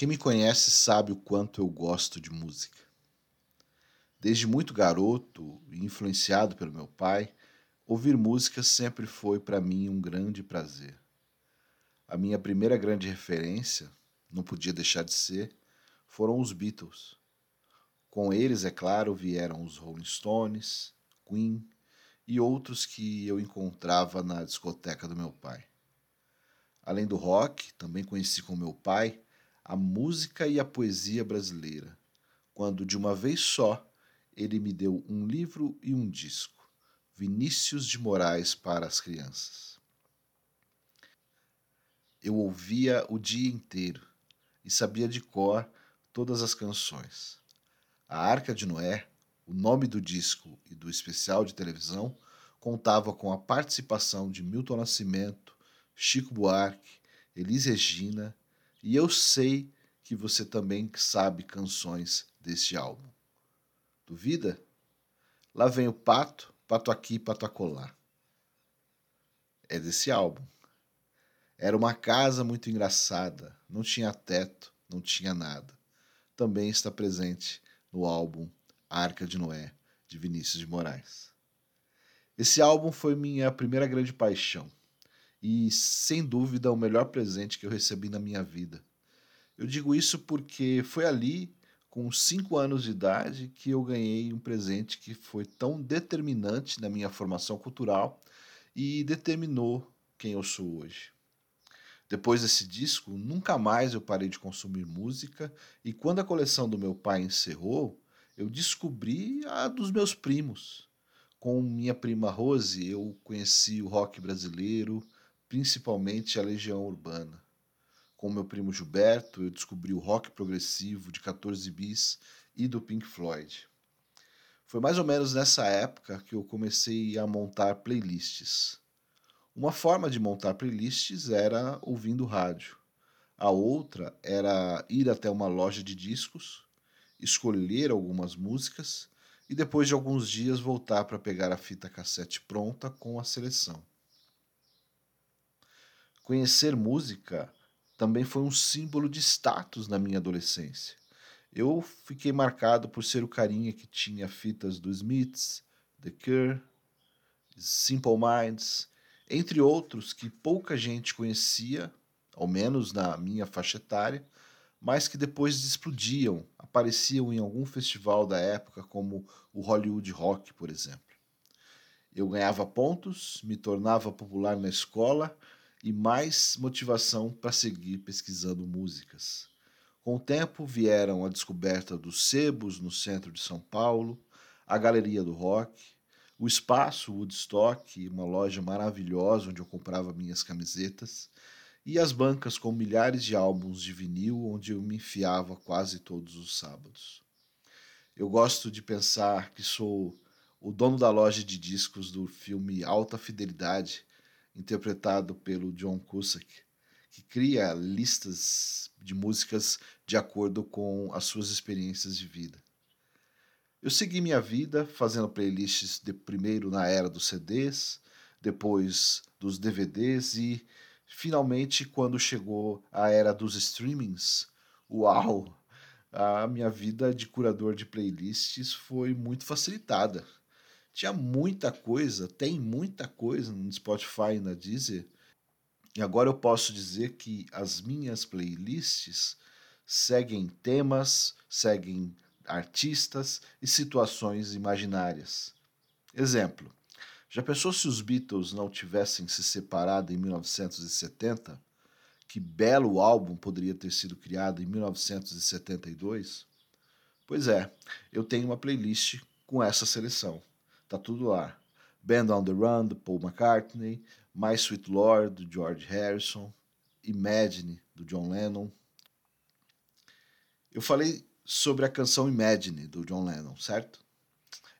Quem me conhece sabe o quanto eu gosto de música. Desde muito garoto influenciado pelo meu pai, ouvir música sempre foi para mim um grande prazer. A minha primeira grande referência, não podia deixar de ser, foram os Beatles. Com eles, é claro, vieram os Rolling Stones, Queen e outros que eu encontrava na discoteca do meu pai. Além do rock, também conheci com meu pai a música e a poesia brasileira, quando de uma vez só ele me deu um livro e um disco, Vinícius de Moraes para as crianças. Eu ouvia o dia inteiro e sabia de cor todas as canções. A Arca de Noé, o nome do disco e do especial de televisão, contava com a participação de Milton Nascimento, Chico Buarque, Elis Regina, e eu sei que você também sabe canções deste álbum. Duvida? Lá vem o pato, pato aqui, pato acolá. É desse álbum. Era uma casa muito engraçada, não tinha teto, não tinha nada. Também está presente no álbum Arca de Noé, de Vinícius de Moraes. Esse álbum foi minha primeira grande paixão e, sem dúvida, o melhor presente que eu recebi na minha vida. Eu digo isso porque foi ali, com cinco anos de idade, que eu ganhei um presente que foi tão determinante na minha formação cultural e determinou quem eu sou hoje. Depois desse disco, nunca mais eu parei de consumir música e quando a coleção do meu pai encerrou, eu descobri a dos meus primos. Com minha prima Rose, eu conheci o rock brasileiro, principalmente a Legião Urbana. Com meu primo Gilberto, eu descobri o rock progressivo de 14 bis e do Pink Floyd. Foi mais ou menos nessa época que eu comecei a montar playlists. Uma forma de montar playlists era ouvindo rádio. A outra era ir até uma loja de discos, escolher algumas músicas e depois de alguns dias voltar para pegar a fita cassete pronta com a seleção. Conhecer música também foi um símbolo de status na minha adolescência. Eu fiquei marcado por ser o carinha que tinha fitas do Smiths, The Cure, Simple Minds, entre outros que pouca gente conhecia, ao menos na minha faixa etária, mas que depois explodiam, apareciam em algum festival da época, como o Hollywood Rock, por exemplo. Eu ganhava pontos, me tornava popular na escola e mais motivação para seguir pesquisando músicas. Com o tempo vieram a descoberta dos sebos no centro de São Paulo, a Galeria do Rock, o espaço Woodstock, uma loja maravilhosa onde eu comprava minhas camisetas, e as bancas com milhares de álbuns de vinil onde eu me enfiava quase todos os sábados. Eu gosto de pensar que sou o dono da loja de discos do filme Alta Fidelidade, interpretado pelo John Cusack, que cria listas de músicas de acordo com as suas experiências de vida. Eu segui minha vida fazendo playlists de primeiro na era dos CDs, depois dos DVDs e finalmente quando chegou a era dos streamings, uau, a minha vida de curador de playlists foi muito facilitada tinha muita coisa, tem muita coisa no Spotify e na Deezer. E agora eu posso dizer que as minhas playlists seguem temas, seguem artistas e situações imaginárias. Exemplo: já pensou se os Beatles não tivessem se separado em 1970? Que belo álbum poderia ter sido criado em 1972? Pois é, eu tenho uma playlist com essa seleção. Tá tudo lá. Band on the Run, do Paul McCartney, My Sweet Lord, do George Harrison, Imagine, do John Lennon. Eu falei sobre a canção Imagine, do John Lennon, certo?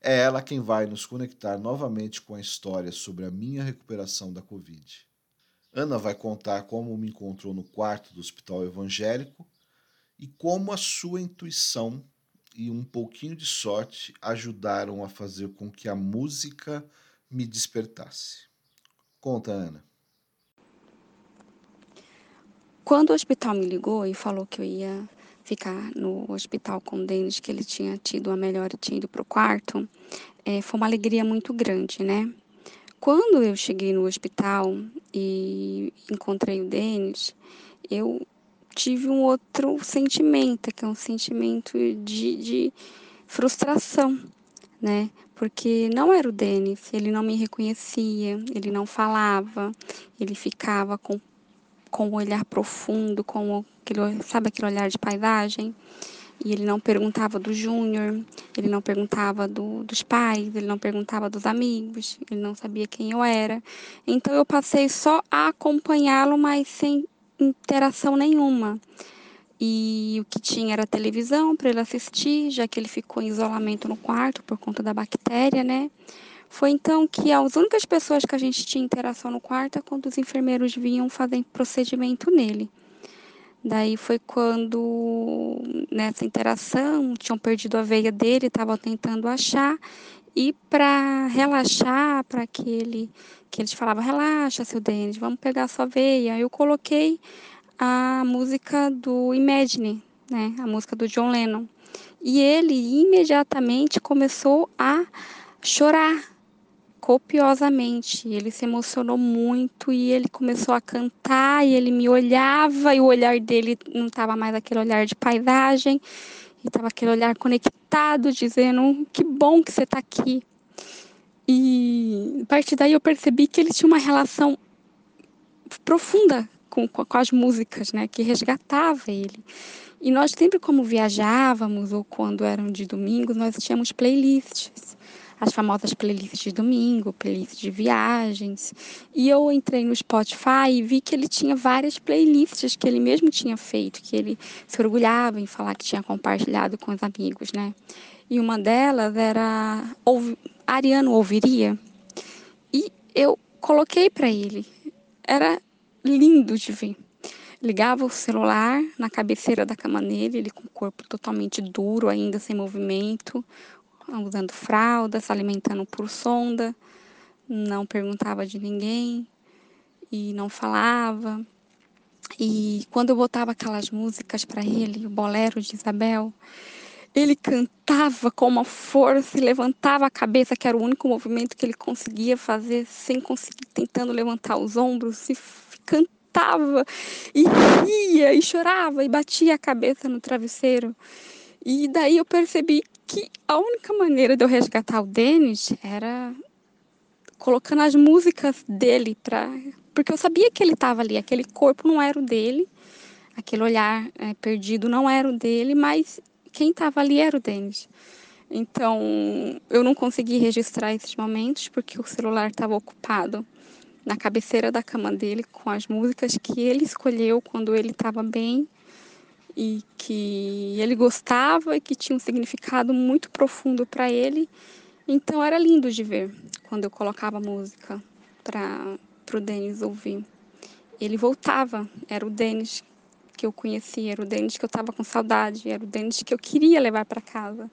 É ela quem vai nos conectar novamente com a história sobre a minha recuperação da Covid. Ana vai contar como me encontrou no quarto do hospital evangélico e como a sua intuição e um pouquinho de sorte ajudaram a fazer com que a música me despertasse. Conta, Ana. quando o hospital me ligou e falou que eu ia ficar no hospital com o Denis, que ele tinha tido uma melhora e tinha ido para o quarto, é, foi uma alegria muito grande, né? Quando eu cheguei no hospital e encontrei o Denis, eu tive um outro sentimento, que é um sentimento de, de frustração, né? Porque não era o Denis, ele não me reconhecia, ele não falava, ele ficava com, com um olhar profundo, com aquele, sabe aquele olhar de paisagem? E ele não perguntava do Júnior, ele não perguntava do, dos pais, ele não perguntava dos amigos, ele não sabia quem eu era. Então eu passei só a acompanhá-lo, mas sem interação nenhuma. E o que tinha era televisão para ele assistir, já que ele ficou em isolamento no quarto por conta da bactéria, né? Foi então que as únicas pessoas que a gente tinha interação no quarto é quando os enfermeiros vinham fazer procedimento nele. Daí foi quando, nessa interação, tinham perdido a veia dele, estavam tentando achar. E para relaxar, para que ele, que eles falavam, relaxa, seu Denis, vamos pegar sua veia. Eu coloquei a música do Imagine, né, a música do John Lennon. E ele imediatamente começou a chorar, copiosamente. Ele se emocionou muito e ele começou a cantar e ele me olhava e o olhar dele não estava mais aquele olhar de paisagem, estava aquele olhar conectado, dizendo que bom que você está aqui. E a partir daí eu percebi que ele tinha uma relação profunda com, com as músicas, né, que resgatava ele. E nós sempre como viajávamos ou quando eram de domingo, nós tínhamos playlists as famosas playlists de domingo, playlists de viagens. E eu entrei no Spotify e vi que ele tinha várias playlists que ele mesmo tinha feito, que ele se orgulhava em falar que tinha compartilhado com os amigos, né? E uma delas era Ariano Ouviria. E eu coloquei para ele. Era lindo de ver ligava o celular na cabeceira da cama dele, ele com o corpo totalmente duro, ainda sem movimento, usando fralda, se alimentando por sonda, não perguntava de ninguém e não falava. E quando eu botava aquelas músicas para ele, o bolero de Isabel, ele cantava com uma força e levantava a cabeça, que era o único movimento que ele conseguia fazer, sem conseguir, tentando levantar os ombros, e cantava, e ria, e chorava, e batia a cabeça no travesseiro. E daí eu percebi que a única maneira de eu resgatar o Denis era colocando as músicas dele para porque eu sabia que ele estava ali, aquele corpo não era o dele, aquele olhar é, perdido não era o dele, mas quem estava ali era o Denis. Então, eu não consegui registrar esses momentos porque o celular estava ocupado na cabeceira da cama dele com as músicas que ele escolheu quando ele estava bem e que ele gostava e que tinha um significado muito profundo para ele. Então era lindo de ver quando eu colocava música para o Denis ouvir. Ele voltava, era o Denis que eu conhecia, era o Denis que eu estava com saudade, era o Denis que eu queria levar para casa.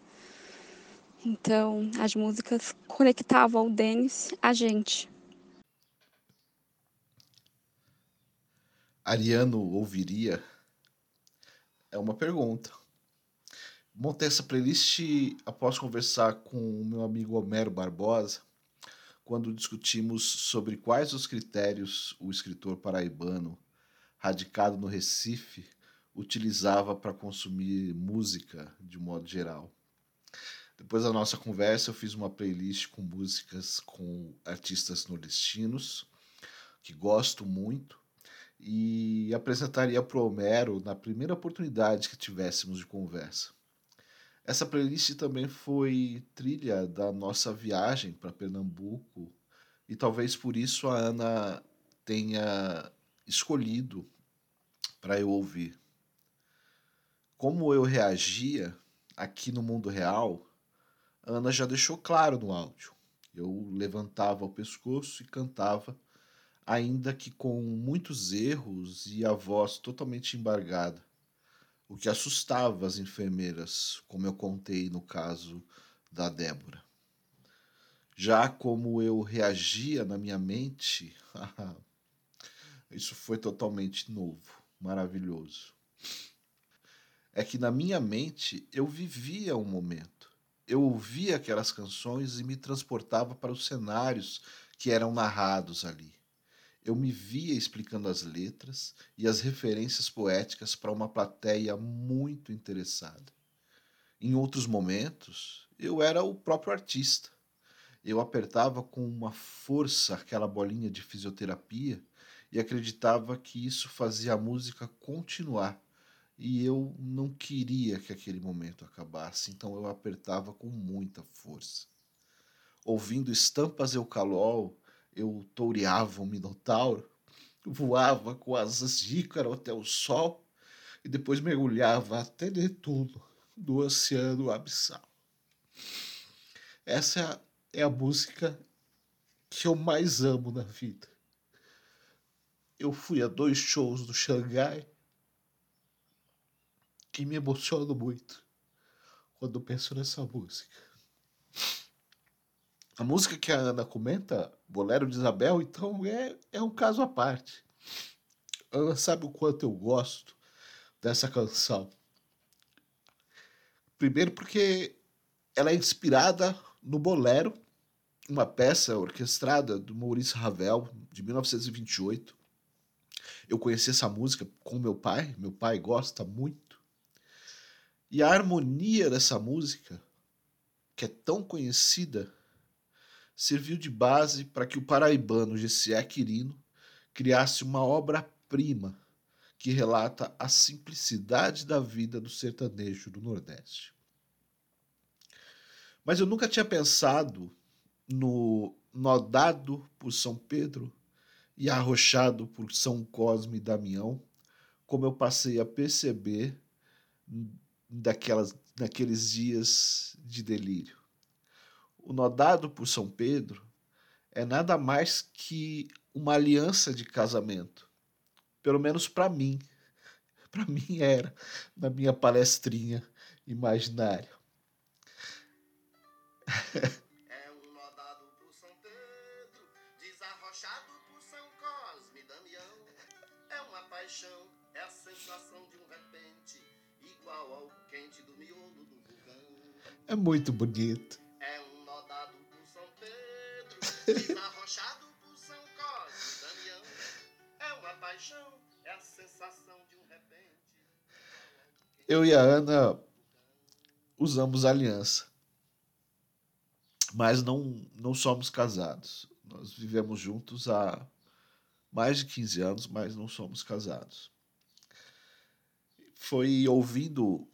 Então, as músicas conectavam o Denis a gente. Ariano ouviria é uma pergunta. Montei essa playlist após conversar com o meu amigo Homero Barbosa, quando discutimos sobre quais os critérios o escritor paraibano, radicado no Recife, utilizava para consumir música de modo geral. Depois da nossa conversa, eu fiz uma playlist com músicas com artistas nordestinos, que gosto muito, e apresentaria para Homero na primeira oportunidade que tivéssemos de conversa. Essa playlist também foi trilha da nossa viagem para Pernambuco e talvez por isso a Ana tenha escolhido para eu ouvir. Como eu reagia aqui no mundo real, a Ana já deixou claro no áudio. Eu levantava o pescoço e cantava ainda que com muitos erros e a voz totalmente embargada, o que assustava as enfermeiras, como eu contei no caso da Débora. Já como eu reagia na minha mente, isso foi totalmente novo. maravilhoso. É que na minha mente eu vivia um momento. Eu ouvia aquelas canções e me transportava para os cenários que eram narrados ali. Eu me via explicando as letras e as referências poéticas para uma plateia muito interessada. Em outros momentos, eu era o próprio artista. Eu apertava com uma força aquela bolinha de fisioterapia e acreditava que isso fazia a música continuar. E eu não queria que aquele momento acabasse, então eu apertava com muita força. Ouvindo estampas eucalol, eu toureava um minotauro, voava com asas de ícaro até o sol e depois mergulhava até Netuno do oceano abissal. Essa é a música que eu mais amo na vida. Eu fui a dois shows do Xangai e me emociono muito quando penso nessa música. A música que a Ana comenta, Bolero de Isabel, então é, é um caso à parte. Ana sabe o quanto eu gosto dessa canção. Primeiro porque ela é inspirada no Bolero, uma peça orquestrada do Maurice Ravel, de 1928. Eu conheci essa música com meu pai, meu pai gosta muito. E a harmonia dessa música, que é tão conhecida, serviu de base para que o paraibano Gessié Quirino criasse uma obra-prima que relata a simplicidade da vida do sertanejo do Nordeste. Mas eu nunca tinha pensado no nodado por São Pedro e arrochado por São Cosme e Damião, como eu passei a perceber daquelas, naqueles dias de delírio. O nodado por São Pedro é nada mais que uma aliança de casamento, pelo menos para mim. Para mim era, na minha palestrinha imaginária. É um nodado por São Pedro, desarrochado por São Cosme Damião. É uma paixão, é a sensação de um repente, igual ao quente do miolo do vulcão. É muito bonito. Desarrochado por São Cosme Damião. É uma paixão, é a sensação de um repente. Eu e a Ana usamos aliança mas não, não somos casados. Nós vivemos juntos há mais de 15 anos, mas não somos casados. Foi ouvindo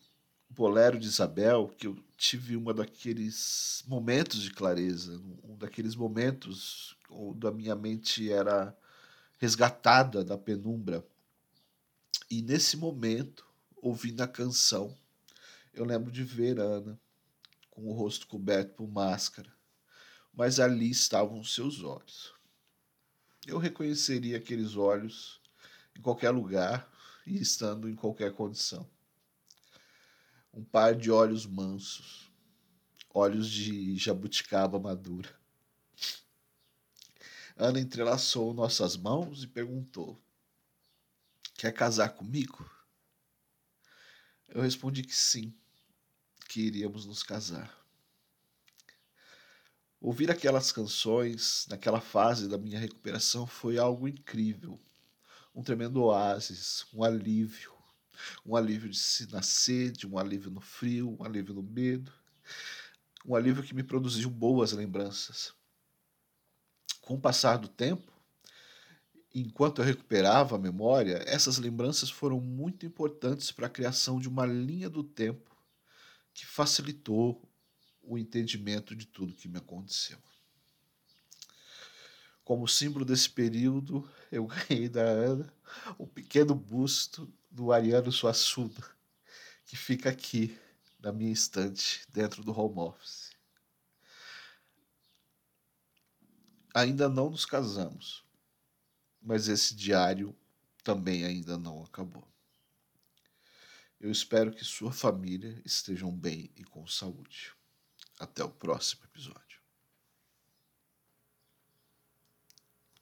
Bolero de Isabel que eu tive uma daqueles momentos de clareza, um daqueles momentos onde a minha mente era resgatada da penumbra. E nesse momento, ouvindo a canção, eu lembro de ver Ana com o rosto coberto por máscara, mas ali estavam seus olhos. Eu reconheceria aqueles olhos em qualquer lugar e estando em qualquer condição. Um par de olhos mansos, olhos de jabuticaba madura. Ana entrelaçou nossas mãos e perguntou: Quer casar comigo? Eu respondi que sim que iríamos nos casar. Ouvir aquelas canções naquela fase da minha recuperação foi algo incrível. Um tremendo oásis, um alívio. Um alívio de se nascer, de um alívio no frio, um alívio no medo. Um alívio que me produziu boas lembranças. Com o passar do tempo, enquanto eu recuperava a memória, essas lembranças foram muito importantes para a criação de uma linha do tempo que facilitou o entendimento de tudo que me aconteceu. Como símbolo desse período, eu ganhei da Ana um pequeno busto do Ariano Suassuna, que fica aqui na minha estante, dentro do home office. Ainda não nos casamos, mas esse diário também ainda não acabou. Eu espero que sua família estejam bem e com saúde. Até o próximo episódio.